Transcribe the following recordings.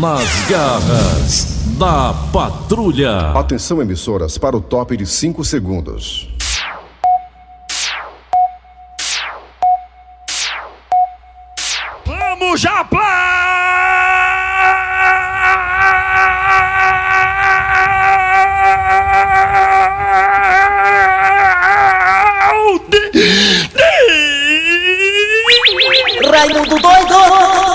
Nas garras da patrulha. Atenção, emissoras, para o top de 5 segundos. Vamos, Japão! Raimundo doido!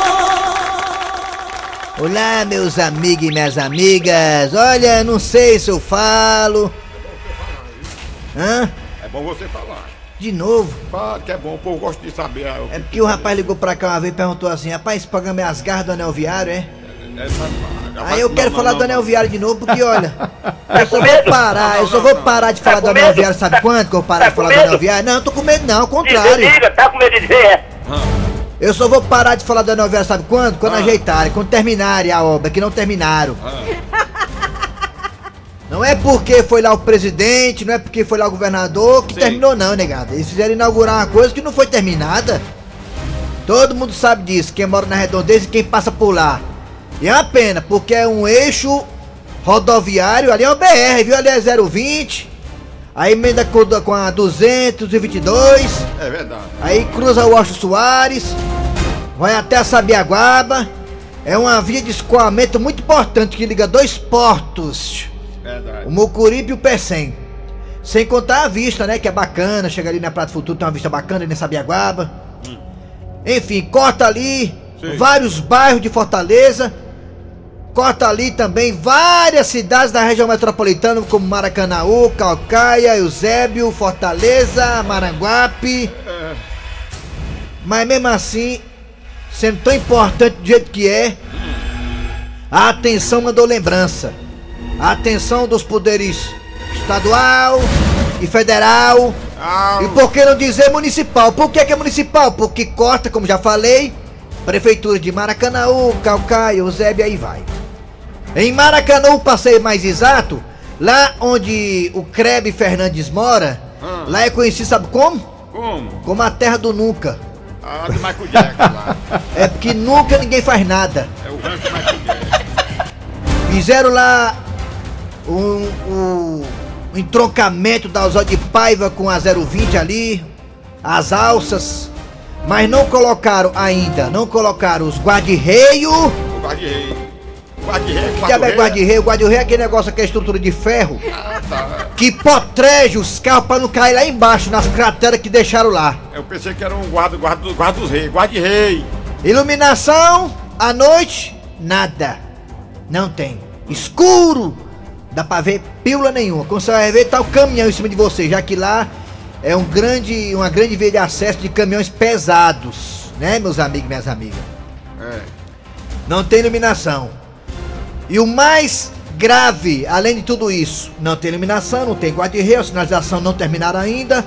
Olá, meus amigos e minhas amigas. Olha, não sei se eu falo. Hã? É bom você falar. De novo? Fala que é bom, o povo gosta de saber. É que- porque o rapaz ligou pra cá uma vez e perguntou assim: Rapaz, esse programa é as garras do anel viário, é? É, mas- Aí eu não, quero não, falar não, do anel viário de novo, porque olha. Eu só vou parar, eu só vou parar de falar Tá do anel viário, sabe Tá- quanto que eu vou parar tá de falar do anel viário? Não, tô com medo não, ao contrário. diga, tá com medo de dizer, é? Eu só vou parar de falar anel viário, sabe quando? Quando Ah. ajeitarem, quando terminarem a obra, que não terminaram. Não é porque foi lá o presidente, não é porque foi lá o governador que Sim. terminou não, negado. Eles fizeram inaugurar uma coisa que não foi terminada. Todo mundo sabe disso, quem mora na redondeza e quem passa por lá. E é uma pena, porque é um eixo rodoviário, ali é uma BR, viu? Ali é 020. Aí emenda com com a 222. É verdade. Aí cruza o Washington Soares, vai até a Sabiaguaba. É uma via de escoamento muito importante que liga dois portos, Verdade. o Mucuripe e o Pecém. Sem contar a vista, né? Que é bacana, chega ali na Prato Futuro, tem uma vista bacana ali na Sabiaguaba. Enfim, corta ali Sim. vários bairros de Fortaleza. Corta ali também várias cidades da região metropolitana, como Maracanaú, Calcaia, Eusébio, Fortaleza, Maranguape. É, Mas mesmo assim, sendo tão importante do jeito que é, a atenção mandou lembrança. A atenção dos poderes estadual e federal. E por que não dizer municipal? Por que, que é municipal? Porque corta, como já falei, prefeituras de Maracanaú, Calcaia, Eusébio, aí vai. Em Maracanã, para ser mais exato, lá onde o Crebe Fernandes mora, Ah. lá é conhecido, sabe como? como? Como a terra do nunca. Ah, do Michael Jackson lá. É porque nunca ninguém faz nada. É o rancho do Michael Jackson. Fizeram lá um, um- um entroncamento da Osório de Paiva com a 020 ali, as alças, mas não colocaram ainda, não colocaram os guarda-reio. O guarda-rei. Guarda-rei, Que é? Guarda-reio é aquele negócio, aquela estrutura de ferro Ah, tá. que protege os carros pra não cair lá embaixo, nas crateras que deixaram lá. Eu pensei que era um guarda, guarda, guarda dos reis. Guarda-rei. Iluminação à noite, nada. Não tem. Escuro. Dá pra ver pílula nenhuma. Quando você vai ver, tá o caminhão em cima de você, já que lá é um grande, uma grande via de acesso de caminhões pesados, né, meus amigos e minhas amigas? É. Não tem iluminação. E o mais grave, além de tudo isso, não tem iluminação, não tem guarda-reio, a sinalização não terminaram ainda.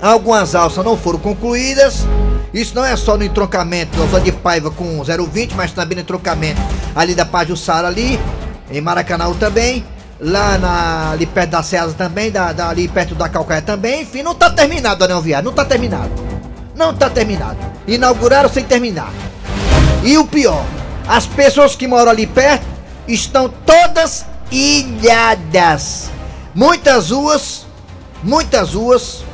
Algumas alças não foram concluídas. Isso não é só no entroncamento Osório de Paiva com 020, mas também no entroncamento ali da Pajussara ali, em Maracanã também. Lá na, ali perto da Ceasa também, da, da- ali perto da Calcaia também. Enfim, não tá terminado, Anel Viário, não tá terminado. Não tá terminado. Inauguraram sem terminar. E o pior, as pessoas que moram ali perto estão todas ilhadas. Muitas ruas, muitas ruas,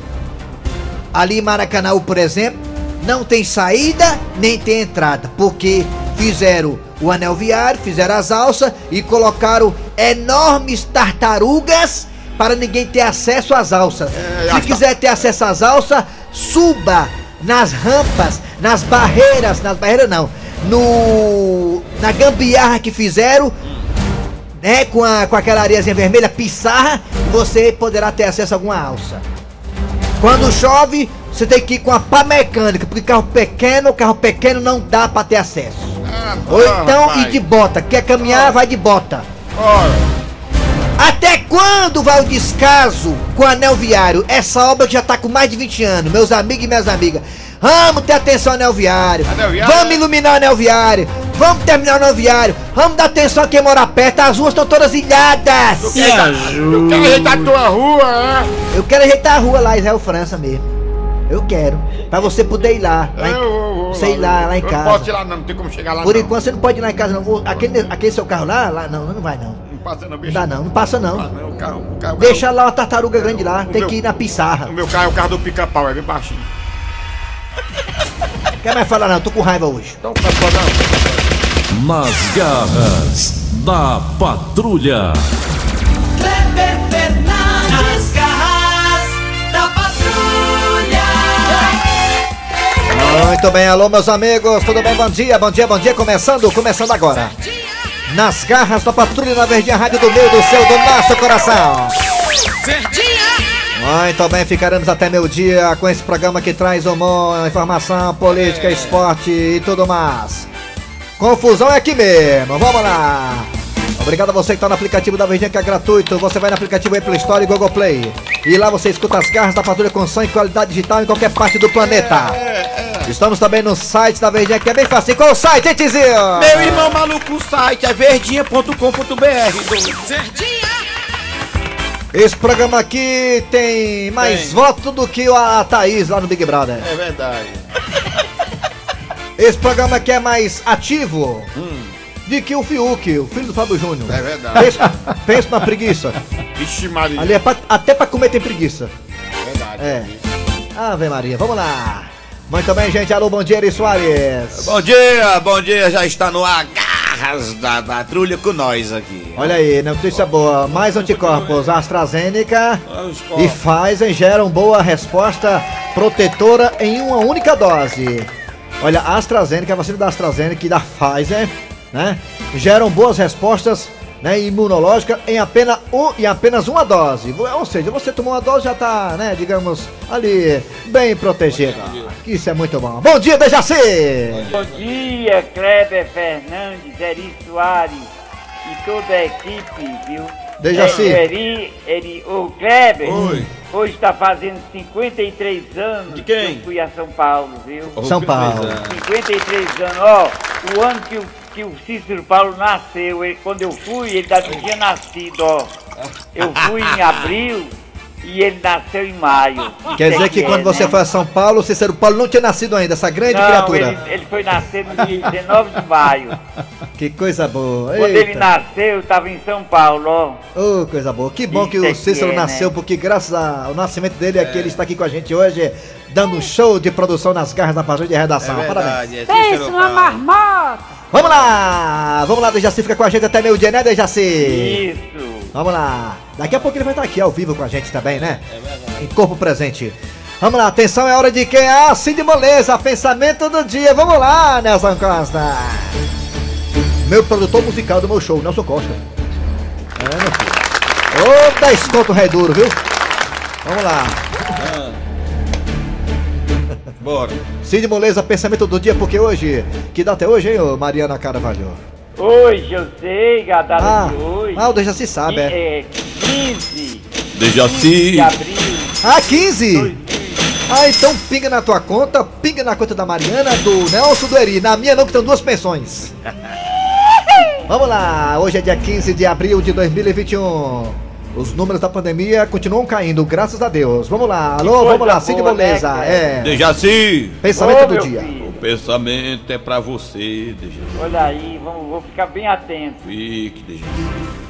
ali em Maracanã, por exemplo, não tem saída nem tem entrada, porque fizeram o anel viário, fizeram as alças e colocaram enormes tartarugas para ninguém ter acesso às alças. É, Se ta- quiser ter acesso às alças, suba nas rampas, nas barreiras, nas barreiras não, no na gambiarra que fizeram, né, com, a, com aquela areiazinha vermelha, pissarra, você poderá ter acesso a alguma alça. Quando chove, você tem que ir com a pá mecânica, porque carro pequeno, carro pequeno não dá pra ter acesso. Ah, Ou então rapaz. ir de bota, quer caminhar, vai de bota. Ora, Até quando vai o descaso com o anel viário? Essa obra já tá com mais de 20 anos, meus amigos e minhas amigas. Vamos ter atenção ao anel viário. Anel viário? Vamos iluminar o anel viário. Vamos terminar o anel viário. Vamos dar atenção a quem mora perto. As ruas estão todas ilhadas. tu quer ajeitar a tua rua, Eu quero ajeitar a rua lá, Israel França mesmo. Eu quero. Pra você poder ir lá. lá é? em- Eu vou, vou Sei lá, lá em eu casa. Não posso ir lá não, não tem como chegar lá Por não. enquanto você não pode ir lá em casa, não. Aquele, aquele seu carro lá, lá, não, não vai não. Não passa não, Não bicho. dá não, não passa Ah, não. não, o carro, o carro, Deixa lá uma tartaruga grande lá, tem meu- que ir na pissarra. O meu carro é o carro do pica-pau, é bem baixinho. Quer mais falar não, tô com raiva hoje. Então, não pode não. Nas garras da patrulha. Kleber Fernandes, garras da patrulha. Muito bem, alô meus amigos, tudo bem? Bom dia, bom dia, bom dia, começando, começando agora. Nas garras da patrulha na Verdinha Rádio do meu, do seu, do nosso coração. Muito bem, ficaremos até meu dia com esse programa que traz humor, informação, política, esporte e tudo mais. Confusão é aqui mesmo, vamos lá. Obrigado a você que está no aplicativo da Verdinha que é gratuito. Você vai no aplicativo Apple Store e Google Play. E lá você escuta as garras da patrulha com som e qualidade digital em qualquer parte do planeta. Estamos também no site da Verdinha que é bem fácil. Qual o site, hein, Tizinho? Meu irmão maluco, o site é verdinha.com.br. Esse programa aqui tem mais Tem. voto do que a Thaís lá no Big Brother. É verdade. Esse programa aqui é mais ativo do que o Fiuk, o filho do Fábio Júnior. É verdade. Pensa, pensa na preguiça. Vixe Maria. Ali é pra- até pra comer tem preguiça. Verdade. É. Ave Maria, vamos lá. Muito bem, gente. Alô, bom dia, Eri Soares. Bom dia, bom dia, já está no Agarras da Patrulha com nós aqui. Olha aí, notícia boa. Mais anticorpos AstraZeneca e Pfizer geram boa resposta protetora em uma única dose. Olha, a AstraZeneca, a vacina da AstraZeneca e da Pfizer, né? Geram boas respostas né, imunológicas em apenas, um, em apenas uma dose. Ou seja, você tomou uma dose já tá, né, digamos, ali bem protegida. Isso é muito bom. Bom dia, Dejaci! Bom dia, Kleber Fernandes, Eri Soares e toda a equipe, viu? Dejaci. É, Eri, Eri, o Kleber, Oi. hoje está fazendo 53 anos De quem? que eu fui a São Paulo, viu? São Paulo. 53 anos, ó, o ano que o, que o Cícero Paulo nasceu, ele- quando eu fui, ele não tinha nascido, ó. Eu fui em abril e ele nasceu em maio. Quer Isso dizer é que é, quando você né? foi a São Paulo, Cícero Paulo não tinha nascido ainda, essa grande Não, criatura. ele, ele foi nascer no dia 19 de maio. Que coisa boa. Quando ele Eita. nasceu, eu tava em São Paulo. Ô, coisa boa. Que bom que Isso é o que Cícero é, nasceu, né? porque graças ao nascimento dele aqui, ele está aqui com a gente hoje, dando um show de produção nas garras da patrulha de redação. É Parabéns. é Pensa uma marmota. Vamos lá! Vamos lá, Dejaci, fica com a gente até meio dia, né, Dejaci? Isso. Vamos lá. Daqui a pouco ele vai estar aqui ao vivo com a gente também, né? É verdade. Em corpo presente. Vamos lá, atenção, é hora de quem? Ah, Cid Moleza, pensamento do dia. Vamos lá, Nelson Costa. Meu produtor musical do meu show, Nelson Costa. É, meu filho. Ô, 10 conto rei duro, viu? Vamos lá. Bora. Cid Moleza, pensamento do dia, porque hoje, que data é hoje, hein, Mariana Carvalho? Hoje eu sei, a data Ah, de hoje. Ah, o Dejaci sabe, é. É 15 Dejaci. de abril. Ah, 15! 2000. Ah, então pinga na tua conta, pinga na conta da Mariana, do Nelson do Eri. Na minha não, que estão duas pensões. Vamos lá, hoje é dia 15 de abril de 2021. Os números da pandemia continuam caindo, graças a Deus. Vamos lá, alô, vamos lá, Cid né, Moleza. cara? é, Dejaci. pensamento Ô, do dia. filho, O pensamento é pra você, Dejaci. Olha aí, vamos, vou ficar bem atento. Fique, Dejaci.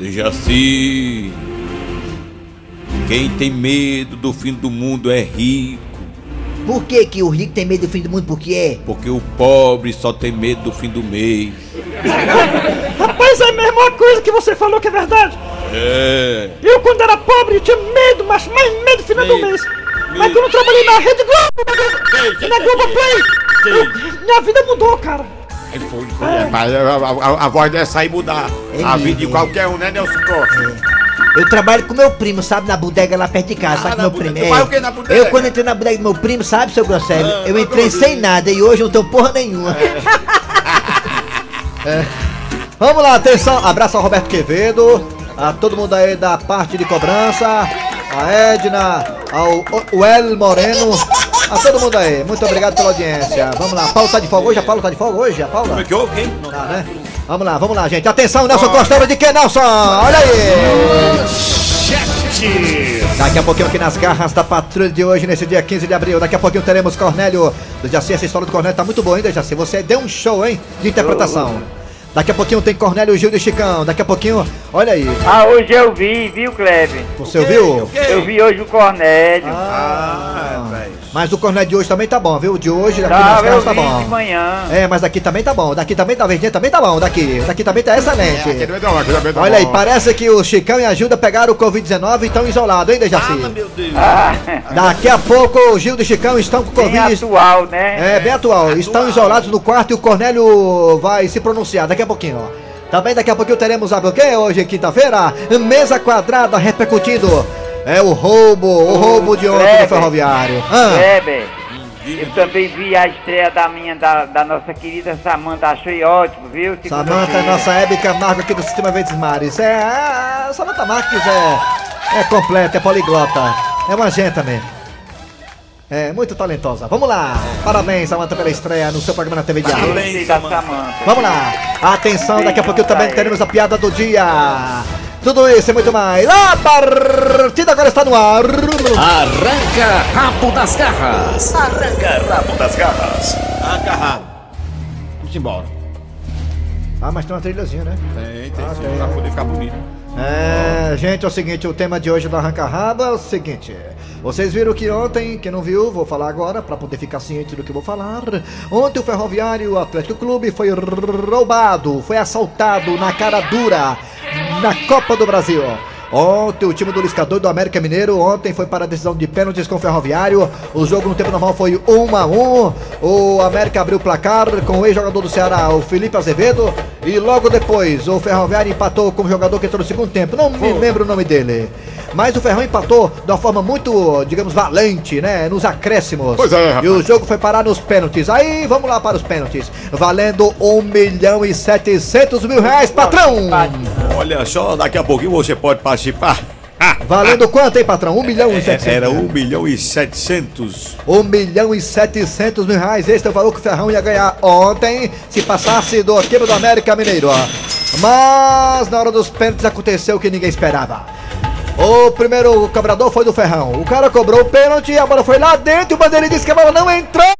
Dejaci. Quem tem medo do fim do mundo é rico. Por que, que o rico tem medo do fim do mundo? Por quê? Porque o pobre só tem medo do fim do mês. Rapaz, é a mesma coisa que você falou que é verdade. É. Eu, quando era pobre, tinha medo, mas mais medo no final do mês. Mas quando eu trabalhei na Rede Globo, na, Globoplay, eu- minha vida mudou, cara. Foi, é, a, a- a voz dessa aí mudar a Ele- vida de qualquer um, né, Nelson Costa? Eu trabalho com meu primo, sabe, na bodega lá perto de casa, sabe Ah, na meu primo? Tu faz o quê na bodega? Eu quando entrei na bodega do meu primo, sabe, seu Grosselio? Ah, eu na entrei sem nada e hoje não tenho porra nenhuma. É. Vamos lá, atenção, abraço ao Roberto Quevedo, a todo mundo aí da parte de cobrança, a Edna, ao o El Moreno, a todo mundo aí, muito obrigado pela audiência. Vamos lá, Paulo tá de folga hoje? A Paulo tá de folga hoje? A Paula? Como é que houve, quem? Tá, né? Vamos lá, vamos lá, gente. Atenção, Nelson Costa, hora de quê, Nelson? Olha aí! Esportes. Daqui a pouquinho aqui nas garras da patrulha de hoje, nesse dia 15 de abril. Daqui a pouquinho teremos Cornélio. Do Jaci, essa história do Cornélio tá muito boa ainda, Jaci. Você deu um show, hein? De interpretação. Daqui a pouquinho tem Cornélio Gil de Chicão. Daqui a pouquinho, olha aí. Ah, hoje eu vi, viu, Kleber? Você ouviu? Eu vi hoje o Cornélio. Ah, mas o Cornélio de hoje também tá bom, viu? O de hoje daqui Tá, nas garras tá vi de bom. manhã. É, mas daqui também tá bom. Daqui também tá verdinho, também tá bom. Daqui. Daqui também tá excelente. Aqui também tá bom, aqui também tá Olha aí, bom. parece que o Chicão e a Gilda pegaram o Covid-19 e estão isolados, hein, Dejaci? Ah, Daqui a pouco o Gilda e o Chicão estão com bem Covid. atual, né? É, bem atual. Estão isolados no quarto e o Cornélio vai se pronunciar daqui a pouquinho, ó. Também daqui a pouquinho teremos, sabe o quê? Hoje, quinta-feira, mesa quadrada repercutindo. É o roubo, o roubo de ontem do ferroviário. Ah, Kleber, eu também vi a estreia da minha, da, da nossa querida Samanta, achei ótimo, viu? Samanta, Segunda-feira. nossa Hebe Camargo aqui do Sistema Verdes Mares. É, a Samanta Marques é, é completa, é poliglota. É uma gente também. É, muito talentosa. Vamos lá. Parabéns, Samanta, pela estreia no seu programa na TV Diário. Da Samanta. Vamos lá. Atenção, daqui a pouquinho também teremos a piada do dia. Tudo isso e muito mais. A partida agora está no ar. Arranca rabo das garras. Arranca rabo das garras. Agarrado. Vamos embora. Ah, mas tem uma trilhazinha, né? Tem, tem, Ah, sim, tem. pra poder ficar bonito. É, gente, é o seguinte, o tema de hoje do Arranca Raba é o seguinte. Vocês viram que ontem, quem não viu, vou falar agora para poder ficar ciente do que eu vou falar. Ontem o Ferroviário Atlético Clube foi roubado, foi assaltado na cara dura na Copa do Brasil. Ontem o time do Liscador do América Mineiro ontem foi para a decisão de pênaltis com o Ferroviário. O jogo no tempo normal foi 1 a 1. O América abriu o placar com o ex-jogador do Ceará, o Felipe Azevedo, e logo depois o Ferroviário empatou com o jogador que entrou no segundo tempo. Não me lembro o nome dele. Mas o Ferrão empatou de uma forma muito, digamos, valente, né? Nos acréscimos. Pois é, rapaz. E o jogo foi parar nos pênaltis. Aí, vamos lá para os pênaltis. Valendo 1 milhão e 700 mil reais, patrão! Olha só, daqui a pouquinho você pode participar. Valendo quanto, hein, patrão? 1 milhão e É, 700. Era 1 milhão e 700. 1 milhão e 700 mil reais. Este é o valor que o Ferrão ia ganhar ontem se passasse do quebra do América Mineiro. Mas na hora dos pênaltis aconteceu o que ninguém esperava. O primeiro cobrador foi do Ferrão. O cara cobrou o pênalti, a bola foi lá dentro e o bandeirinha disse que a bola não entrou.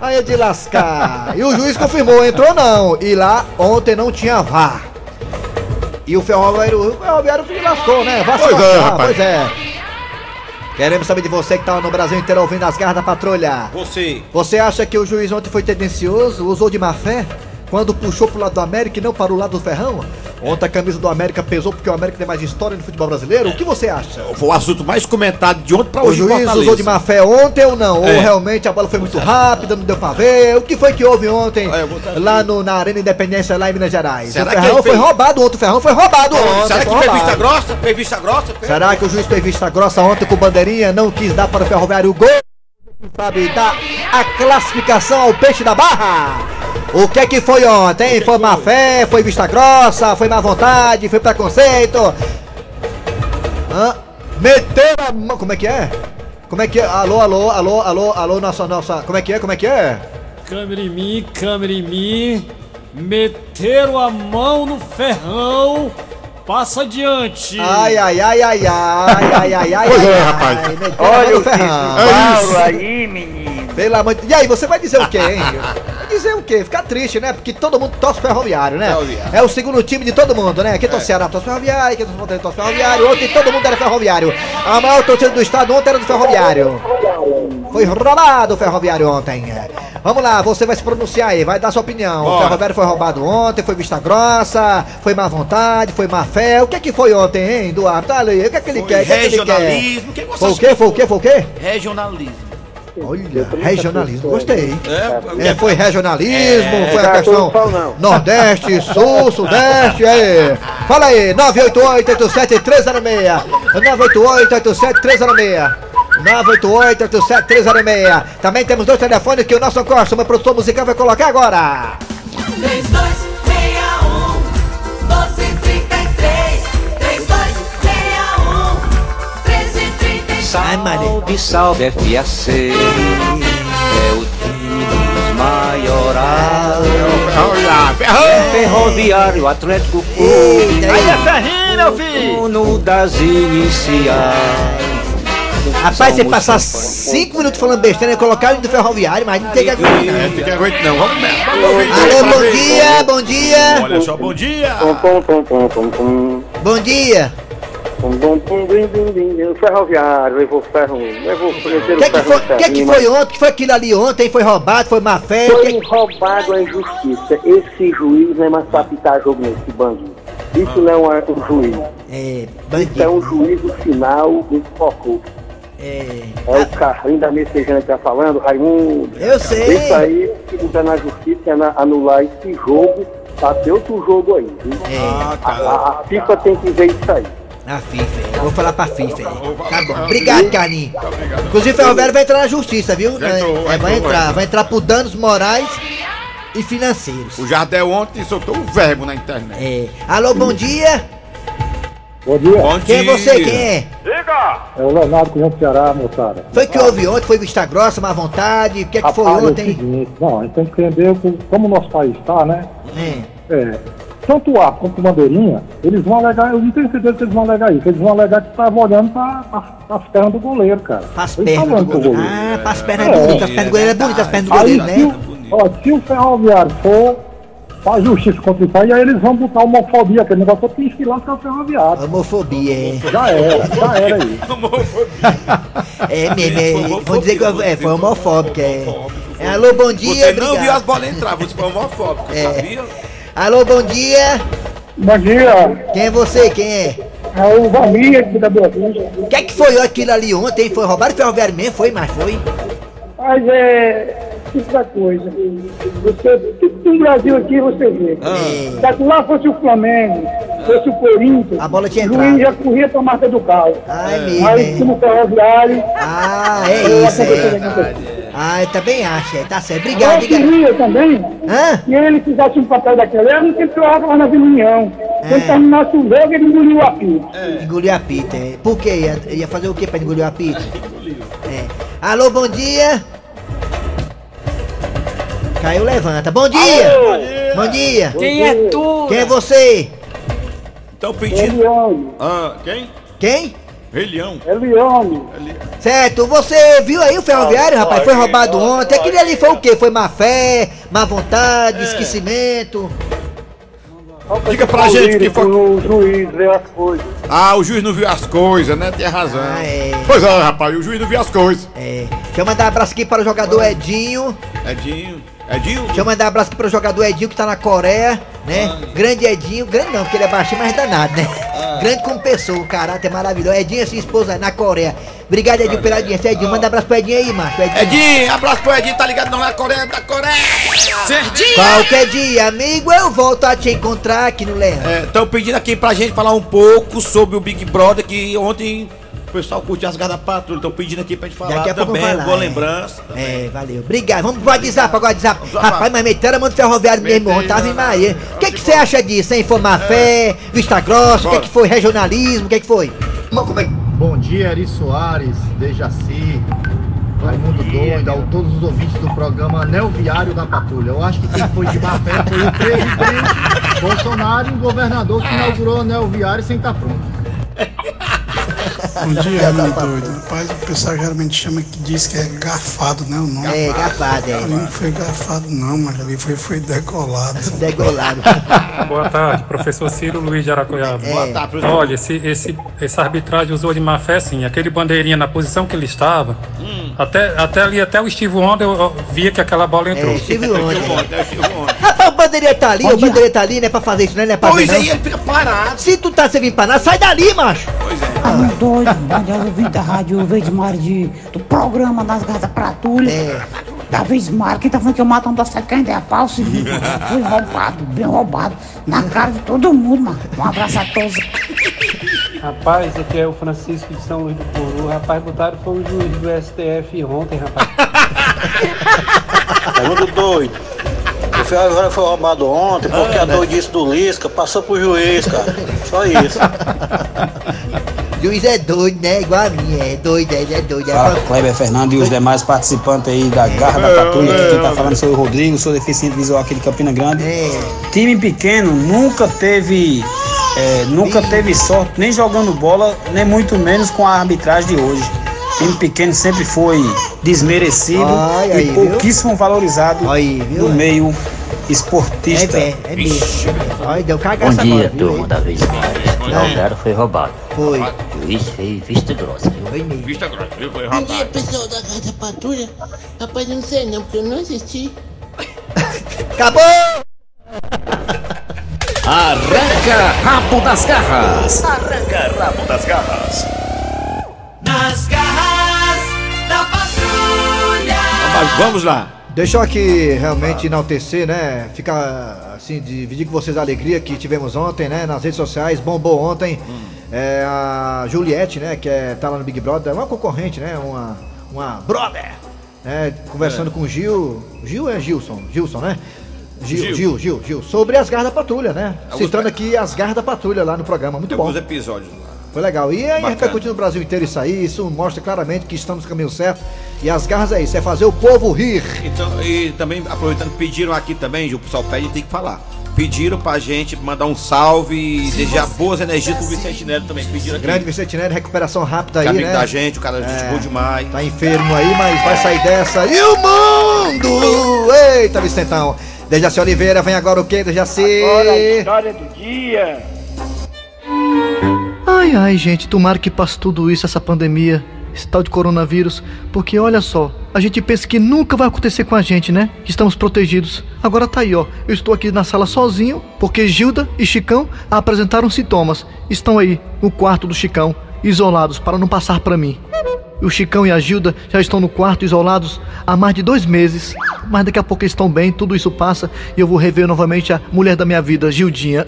Aí é de lascar. E o juiz confirmou, entrou não. E lá ontem não tinha VAR. E o Ferroviário, o Ferroviário se lascou, né? Vai se Pois é, rapaz. Pois é. Queremos saber de você que tá no Brasil inteiro ouvindo as garras da patrulha. Você. Você acha que o juiz ontem foi tendencioso, usou de má fé? Quando puxou pro lado do América e não para o lado do Ferrão? Ontem a camisa do América pesou porque o América tem mais história no futebol brasileiro? O que você acha? Foi o assunto mais comentado de ontem pra O hoje. em juiz usou de má fé ontem ou não? Ou É. realmente a bola foi muito rápida, não deu pra ver? O que foi que houve ontem É, lá no, na Arena Independência, lá em Minas Gerais? Será o que Ferrão ele foi fez- roubado o Ferrão foi roubado ontem. Será que foi fez roubado. vista grossa? Fez vista grossa? Será que o juiz fez vista grossa ontem com o bandeirinha não quis dar para o Ferroviário o gol? Sabe, dar a classificação ao peixe da barra? O que é que foi ontem? Foi má fé, foi vista grossa, foi má vontade, foi preconceito? Hã? Meteram a mão. Como é que é? Como é que é? Alô, alô, alô, alô, alô, nossa, nossa. Como é que é? Como é que é? Câmera em mim, câmera em mim. Meteram a mão no ferrão. Passa adiante. Ai, ai, ai, ai, ai, ai, ai, ai. Pois é, ai, rapaz. ai, Olha o ferrão. Paulo aí, menino. Pelo amor de... E aí, você vai dizer o quê, hein? Vai dizer o quê? Ficar triste, né? Porque todo mundo torce ferroviário, né? Ferroviário. É o segundo time de todo mundo, né? Quem torce Ceará torce ferroviário, quem torce Fortaleza torce ferroviário. Ontem todo mundo era ferroviário. A maior torcida do estado ontem era do ferroviário. Foi roubado o ferroviário ontem. Vamos lá, você vai se pronunciar aí, vai dar sua opinião. O Bora. ferroviário foi roubado ontem, foi vista grossa, foi má vontade, foi má fé. O que é que foi ontem, hein, Eduardo? Tá ali, o que é que ele Foi quer? O que é que ele quer? regionalismo. Você Foi o quê? Foi o quê? Foi o quê? Regionalismo. Olha, regionalismo, gostei. É, É, foi regionalismo, foi a Tá questão não. Nordeste, Sul, Sudeste, aí. Fala aí, 988-87306. 988-87306. 988-87306. Também temos dois telefones que o nosso Costa, meu produtor musical, vai colocar agora. 3261 Salve, salve FAC, é o time dos maiorais. Ferrou! Ferroviário Atlético Eita, Aí é ferrinho, meu filho! Dono das iniciais. Rapaz, você passar cinco minutos falando besteira e colocar ele do ferroviário, mas não tem que aguentar. não. É, fica aguento não. Vamos ver. Alô, bom dia, bom dia, Olha só, bom dia. bom dia. Ferroviário, levou ferro, levou O que, que, foi, que, que foi ontem? que foi aquilo ali ontem? Foi roubado? Foi má fé? Foi Que- roubado a injustiça. Esse juiz não é mais pra apitar jogo nesse bandido. Isso não é um, juiz. É, Isso é um juízo final desse focou. É, É o Carlinho da Messejana que tá falando, Raimundo. Eu sei. Isso aí, se botar na justiça, é na- anular esse jogo, pra ter outro jogo aí. viu? é, A, a- a FIFA tem que ver isso aí. A FIFA, é. vou falar pra FIFA. é. Tá bom, obrigado, Carlinhos. Inclusive, o ferroviário vai entrar na justiça, viu? É, vai entrar, vai. entrar por danos morais e financeiros. O Jardel ontem soltou um verbo na internet. É. Alô, bom dia. Bom dia, Bom Quem é dia. você? Quem é? é o Leonardo Cunha do Ceará, moçada. Foi que houve ontem? Foi vista grossa, má vontade? O que é que foi Rapaz, é o ontem? seguinte, não, a gente tem que entender co- como o nosso país está, né? É. É, tanto o árbitro quanto o bandeirinha, eles vão alegar, eu não tenho certeza que eles vão alegar isso, eles vão alegar que estava olhando para as pernas do goleiro, cara. Eles pernas do goleiro. Ah, pras pernas é É. bonitas. As pernas do goleiro é bonita, as pernas do goleiro, se né? o, ó, se o ferroviário for faz justiça contra isso aí, aí eles vão botar homofobia, aquele negócio que enfilar que é o ferroviário. Homofobia, é. Já era, já era aí. É mesmo, é. Dizer que é, foi você homofóbico, é. É, Alô, bom dia, Você não obrigado. viu as bolas entrar, você foi homofóbico, É. sabia? Alô, bom dia. Bom dia, Quem é você? Quem é? é o Valmir aqui da Boa Vista. O que é que foi aquilo ali ontem? Foi roubar o ferroviário mesmo? Foi, mas foi? Mas é tipo da coisa. Você, tudo no Brasil aqui você vê. É. Se lá fosse o Flamengo, fosse o Corinthians, A bola tinha entrado. já corria pra marca do carro. Ah, é mesmo, Mas é. como ferroviário. Ah, é isso, é. Ah, eu também acho, é. Tá certo. Obrigado, Eu obrigado. queria também Hã? que ele fizesse um papel daquele, eu não tinha que lá na Vila União. É. Quando terminasse o jogo, ele engoliu a pia. Engoliu a pita, é. Por quê? Ia, ia fazer o quê pra engolir a pita? É. Alô, bom dia. Caiu, levanta. Bom dia. Bom dia. Quem é tu? Quem é você? Estão É pedindo. Ah, quem? Quem? Rei Leão. é Leone. Certo, você viu aí o ferroviário, rapaz? Foi roubado ontem. Aquele ali foi o quê? Foi má fé, má vontade, esquecimento. Diga pra gente o que foi. O juiz leu as coisas. Ah, o juiz não viu as coisas, né? Tem razão. Ah, é. Pois é, rapaz, o juiz não viu as coisas. É. Deixa eu mandar um abraço aqui para o jogador Edinho. Edinho. Edinho? Deixa eu mandar um abraço aqui para o jogador Edinho que tá na Coreia, né? Grande Edinho, grande não, porque ele é baixinho, mas danado, né? Grande como pessoa, o caráter maravilhoso. Edinho é sua esposa na Coreia. Obrigado, Edinho, pela audiência. Edinho, manda um abraço pro Edinho aí, macho. Edinho. Edinho, abraço pro Edinho, tá ligado não na Coreia, da Coreia. Serginho! Qualquer dia, amigo, eu volto a te encontrar aqui no Leão. Estão pedindo aqui pra gente falar um pouco sobre o Big Brother, que ontem o pessoal curtiu as garras da patrulha. Estão pedindo aqui pra gente falar Daqui a pouco também, vou falar, boa é. lembrança. É, valeu. Obrigado. Vamos pro WhatsApp agora, WhatsApp. Rapaz, mas meteram a mão do ferroviário mesmo ontem, tava em Maria. O que que você acha disso, hein? Foi má fé, vista grossa, o que Bora. que foi regionalismo, o que que foi? Bom dia, Eri Soares, Dejaci, Raimundo Doido, a todos os ouvintes do programa Anel Viário da Patrulha. Eu acho que quem foi de má fé foi o presidente Bolsonaro e o governador que inaugurou o Anel Viário sem estar pronto. Bom dia, meu doido. Rapaz, o pessoal geralmente chama que diz que é garfado, né? O nome. É, garfado, é. Ali não foi garfado, não, mas ali foi, foi decolado. Degolado. Boa tarde, professor Ciro Luiz de Aracoiaba. É. Boa tarde, professor. Olha, esse, esse, essa arbitragem usou de má fé, sim. Aquele bandeirinha na posição que ele estava, até, até ali, até o Steve Wonder, eu, eu via que aquela bola entrou. É, Steve Wonder. Rapaz, o bandeirinha tá ali, o bandeirinha tá ali, não é pra fazer isso, não é, não é pra Pois ver, não. aí, ele fica parado. Se tu tá servindo pra nada, sai dali, macho. Tá doido, manda ouvir da rádio Verde Mar de, do programa das Gatas Pratulha. É. Da vez Mar, quem tá falando que eu mato um da sequência é pau, seguinte, foi roubado, bem roubado, na cara de todo mundo, mano. Um abraço a todos. Rapaz, aqui é o Francisco de São Luís do Puru. Rapaz, botaram foi o juiz do STF ontem, rapaz. É muito doido. O Ferroviário foi roubado ontem porque a doidice do Lisca passou pro juiz, cara. Só isso. Juiz é doido, né? Igual a mim, é doido, ele é doido. É Fala, Kleber Fernando e os demais participantes aí da Garra da Patrulha. Aqui quem tá falando sou o Rodrigo, sou deficiente visual aqui de Campina Grande. Time pequeno nunca teve. é, nunca teve sorte, nem jogando bola, nem muito menos com a arbitragem de hoje. Time pequeno sempre foi desmerecido Ai, e aí, viu? pouquíssimo valorizado no meio esportista. É, é mesmo. Olha, deu Bom cagaça dia, agora, turma da vez mais. É. Galgaro foi roubado. Foi. O juiz fez vista grossa, viu? Foi mesmo. Vista grossa, viu? Foi Bom dia, roubado. pessoal da Casa Patrulha. Rapaz, eu não sei não, porque eu não assisti. Acabou! Arranca rabo das garras. Arranca rabo das garras. Nas garras da patrulha. Mas vamos lá. Deixa eu aqui realmente enaltecer, né? Ficar assim, dividir com vocês a alegria que tivemos ontem, né? Nas redes sociais, bombou ontem. É, a Juliette, né? Que é, tá lá no Big Brother, é uma concorrente, né? Uma, uma brother. Né, conversando É. com o Gil. Gil é Gilson, Gilson, né? Gil, Gil. Gil, Gil, Gil, sobre as garras da patrulha, né? Alguns Citando aqui as garras da patrulha lá no programa, muito Tem bom. alguns episódios lá. Foi legal. E aí repercutindo no Brasil inteiro isso aí, isso mostra claramente que estamos no caminho certo. E as garras é isso, é fazer o povo rir. Então, e também, aproveitando, pediram aqui também, o pessoal pede, tem que falar. Pediram pra gente mandar um salve e desejar boas energias pro Vicente Neto também. Pediram aqui. Grande Vicente Neto, recuperação rápida aí, amigo né? da gente, o cara é gente boa demais. Tá enfermo aí, mas vai sair dessa. E o mundo! Eita, Vicentão! Dejaci Oliveira, vem agora o quê, Dejaci? Agora a história do dia. Ai, ai, gente, tomara que passe tudo isso, essa pandemia, esse tal de coronavírus, porque olha só, a gente pensa que nunca vai acontecer com a gente, né? Que estamos protegidos. Agora tá aí, ó, eu estou aqui na sala sozinho, porque Gilda e Chicão apresentaram sintomas. Estão aí, no quarto do Chicão, isolados, para não passar para mim. O Chicão e a Gilda já estão no quarto isolados há mais de dois meses. Mas daqui a pouco estão bem, tudo isso passa e eu vou rever novamente a mulher da minha vida, Gildinha.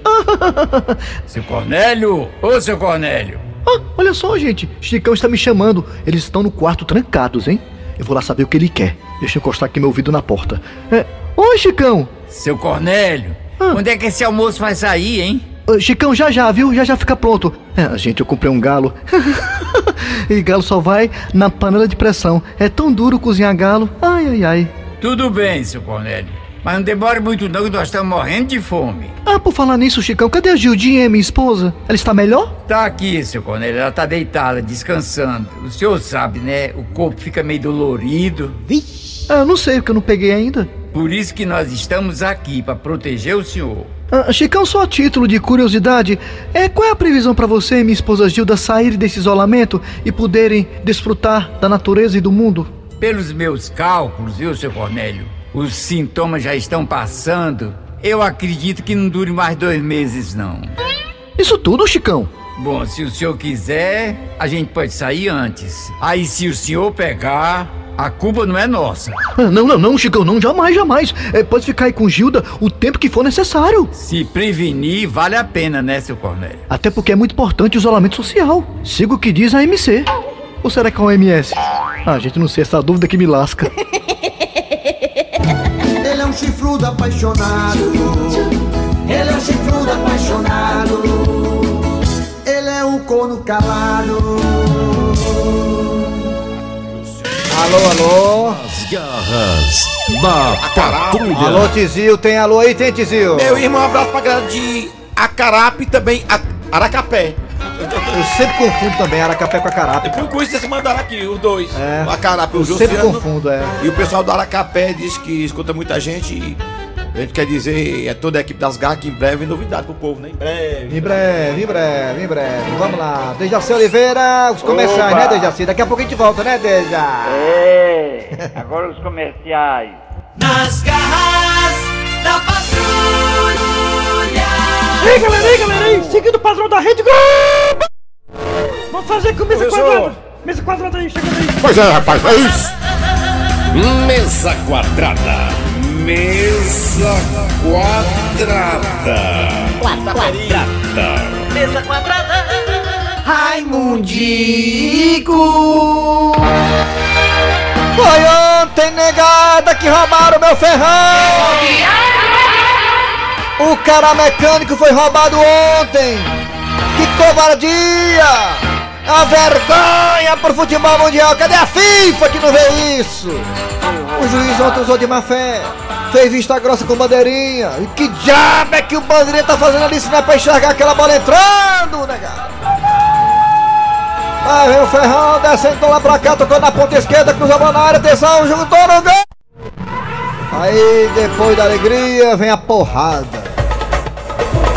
Seu Cornélio! Ô, seu Cornélio! Ah, olha só, gente. Chicão está me chamando. Eles estão no quarto trancados, hein? Eu vou lá saber o que ele quer. Deixa eu encostar aqui meu ouvido na porta. É... Oi, Chicão. Seu Cornélio! Quando é que esse almoço vai sair, hein? Ah, Chicão, já já, viu? Já já fica pronto. É, gente, eu comprei um galo. e galo só vai na panela de pressão. É tão duro cozinhar galo. Ai, ai, ai. Tudo bem, seu Cornélio. Mas não demore muito não que nós estamos morrendo de fome. Ah, por falar nisso, Chicão, cadê a Gildinha, minha esposa? Ela está melhor? Tá aqui, seu Cornélio. Ela tá deitada, descansando. O senhor sabe, né? O corpo fica meio dolorido. Ah, eu não sei, porque eu não peguei ainda. Por isso que nós estamos aqui, para proteger o senhor. Ah, Chicão, só a título de curiosidade, é, qual é a previsão para você e minha esposa Gilda saírem desse isolamento e poderem desfrutar da natureza e do mundo? Pelos meus cálculos, viu, seu Cornélio? Os sintomas já estão passando. Eu acredito que não dure mais dois meses, não. Isso tudo, Chicão? Bom, se o senhor quiser, a gente pode sair antes. Aí, se o senhor pegar, a culpa não é nossa. Ah, não, não, não, Chicão, não, jamais, jamais. É, pode ficar aí com Gilda o tempo que for necessário. Se prevenir, vale a pena, né, seu Cornélio? Até porque é muito importante o isolamento social. Siga o que diz a MC. Ou será que é a OMS? Ah, gente, não sei, essa dúvida que me lasca. Ele é um chifrudo apaixonado. Ele é um chifrudo apaixonado. Ele é um corno calado. Alô, alô. As garras da patrulha. Alô, Tizil, tem alô aí, tem Tizil? Meu irmão, um abraço pra galera de Acarape e também Aracapé. Eu sempre confundo também Aracapé com Acarape. Por coincidência mandaram aqui, os dois. É. O Acarape, o Eu sempre confundo, é. E o pessoal do Aracapé diz que escuta muita gente e a gente quer dizer, é toda a equipe das garras que em breve novidade pro povo, né? Em breve. Em breve, em breve, em breve. Vamos lá. Dejaci Oliveira, os comerciais, Opa. né, Dejaci? Daqui a pouco a gente volta, né, Deja? É, agora os comerciais. Nas garras da patrulha. Ei, galera, ei, galera, ei! Seguindo o padrão da Rede Globo! Vamos fazer com mesa Professor. quadrada! Mesa quadrada aí, chegando aí! Pois é, rapaz, é isso. Mesa quadrada. Mesa quadrada. Quadrada. Mesa quadrada. Raimundico! Foi ontem, negada, que roubaram meu ferrão! O cara mecânico foi roubado ontem! Que covardia! Uma vergonha pro futebol mundial. Cadê a FIFA que não vê isso? O juiz ontem usou de má fé. Fez vista grossa com bandeirinha. E que diabo é que o bandeirinha tá fazendo ali se não é pra enxergar aquela bola entrando, negado? Aí vem o Ferrão, descendo lá pra cá, tocou na ponta esquerda, cruzou a bola na área, atenção, juntou no gol! Aí depois da alegria vem a porrada.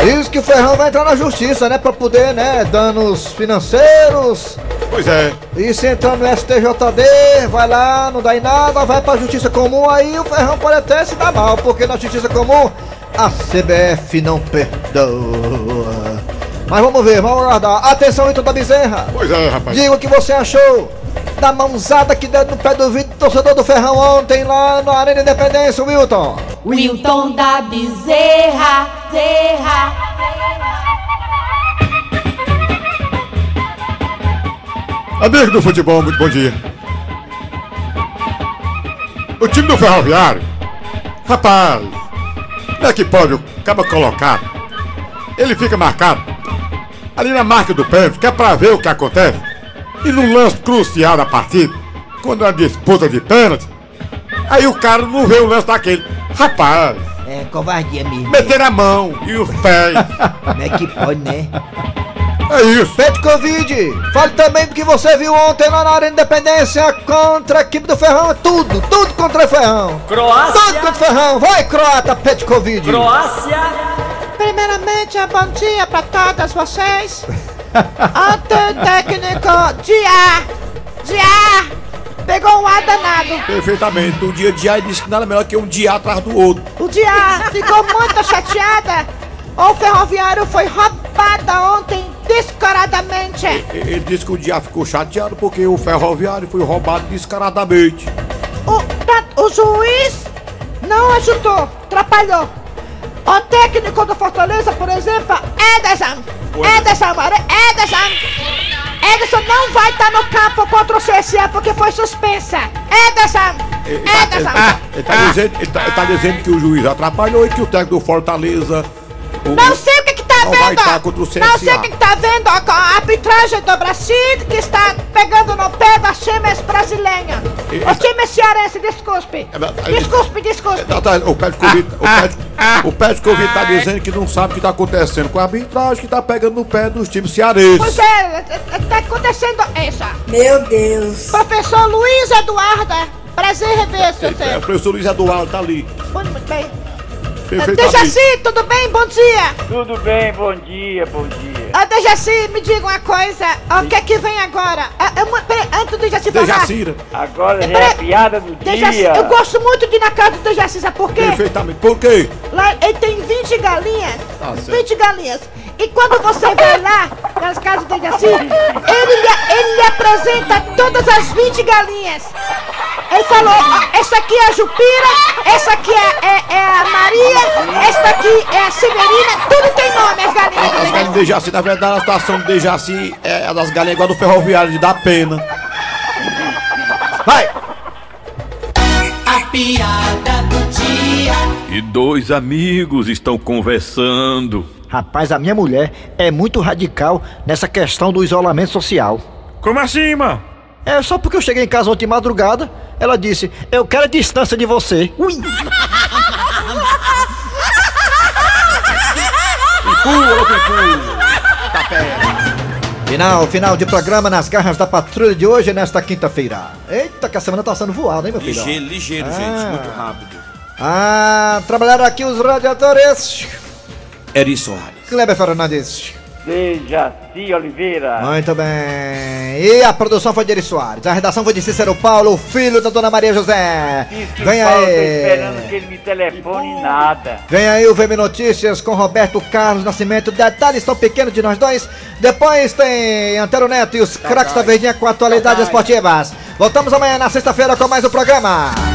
Diz que o Ferrão vai entrar na justiça, né? Pra poder, né? Danos financeiros. Pois é. E se entrar no STJD, vai lá, não dá em nada, vai pra justiça comum, aí o Ferrão pode até se dar mal, porque na justiça comum a CBF não perdoa. Mas vamos ver, vamos aguardar. Atenção, Ito da Bezerra. Pois é, rapaz. Diga o que você achou da mãozada que deu no pé do vidro do torcedor do Ferrão ontem lá na Arena Independência, Wilton. Wilton da Bezerra, Zerra. Amigo do futebol, muito bom dia. O time do Ferroviário, rapaz, como é que pode o cabo colocado? Ele fica marcado ali na marca do pênalti, que é pra ver o que acontece. E no lance crucial da partida, quando é uma disputa de pênalti, aí o cara não vê o lance daquele. Rapaz, É covardia mesmo. meter a mão e os pés. Como é que pode, né? É isso. Pede Covid. Fale também do que você viu ontem lá na Arena Independência contra a equipe do Ferrão. É Tudo, tudo contra o Ferrão. Croácia. Tudo contra o Ferrão. Vai, Croata, pede Covid. Primeiramente, bom dia para todas vocês. Ontem o técnico Dia, Dia, pegou um ar danado. Perfeitamente. O dia de ele disse que nada melhor que um dia atrás do outro. O Dia ficou muito chateada. O ferroviário foi roubada ontem descaradamente. Ele disse que o dia ficou chateado porque o ferroviário foi roubado descaradamente. O, tá- o juiz não ajudou, atrapalhou. O técnico do Fortaleza, por exemplo, Ederson. Ederson, Mare- Ederson. Ederson não vai estar no campo contra o CSA porque foi suspensa. Ederson. Ele tá, ele Ederson. tá- ele tá dizendo, ele tá- ele tá dizendo que o juiz atrapalhou e que o técnico do Fortaleza. o- Não sei o Não vai vendo. estar contra o Não sei o CSA. que que tá vendo a arbitragem do Brasil que está pegando no pé das times brasileiras. E- Os times cearenses, desculpe. Desculpe, desculpe. Tá, tá, o Pet Covid, o Pet, o Pet Covid tá dizendo que não sabe o que tá acontecendo com a arbitragem, que tá pegando no pé dos times cearenses. Pois é, tá acontecendo isso. Meu Deus. Professor Luiz Eduardo, prazer em rever, seu É, o professor Luiz Eduardo tá ali. Muito bem. Perfeitamente. Dejaci, tudo bem? Bom dia. Tudo bem, bom dia, bom dia. Ah, Dejaci, me diga uma coisa. Ah, O que é que vem agora? Ah, eu, peraí, antes do Dejaci falar. Dejacira. Agora já é a piada do Dejaci, dia. eu gosto muito de ir na casa do Dejaci, sabe por quê? Perfeitamente. Por quê? Lá ele tem 20 galinhas. Ah, certo. 20 galinhas. E quando você vai lá nas casas do Dejaci, ele, ele lhe apresenta todas as 20 galinhas. Ele falou, ó, essa aqui é a Jupira, essa aqui é, é- é a Maria, essa aqui é a Severina, tudo tem nome, as galinhas. As galinhas de Dejaci, na verdade, a situação de Dejaci é a das galinhas igual do ferroviário, de dar pena. Vai! A piada do dia. E dois amigos estão conversando. Rapaz, a minha mulher é muito radical nessa questão do isolamento social. Como assim, mano? É só porque eu cheguei em casa ontem de madrugada, ela disse: Eu quero a distância de você. Ui! Final, final de programa nas garras da patrulha de hoje, nesta quinta-feira. Eita, que a semana tá passando voada, hein, meu filho? Ligeiro, ligeiro, gente, Ah. muito rápido. Ah, trabalharam aqui os radiadores. Eri Soares. Kleber Fernandes. Dejaci Oliveira. Muito bem. E a produção foi de Eri Soares. A redação foi de Cícero Paulo, filho da dona Maria José. Disse Vem Paulo, esperando que ele me telefone nada. Vem aí o VM Notícias com Roberto Carlos Nascimento. Detalhes tão pequenos de nós dois. Depois tem Antero Neto e os craques da Verdinha com atualidades esportivas. Voltamos amanhã na sexta-feira com mais um programa.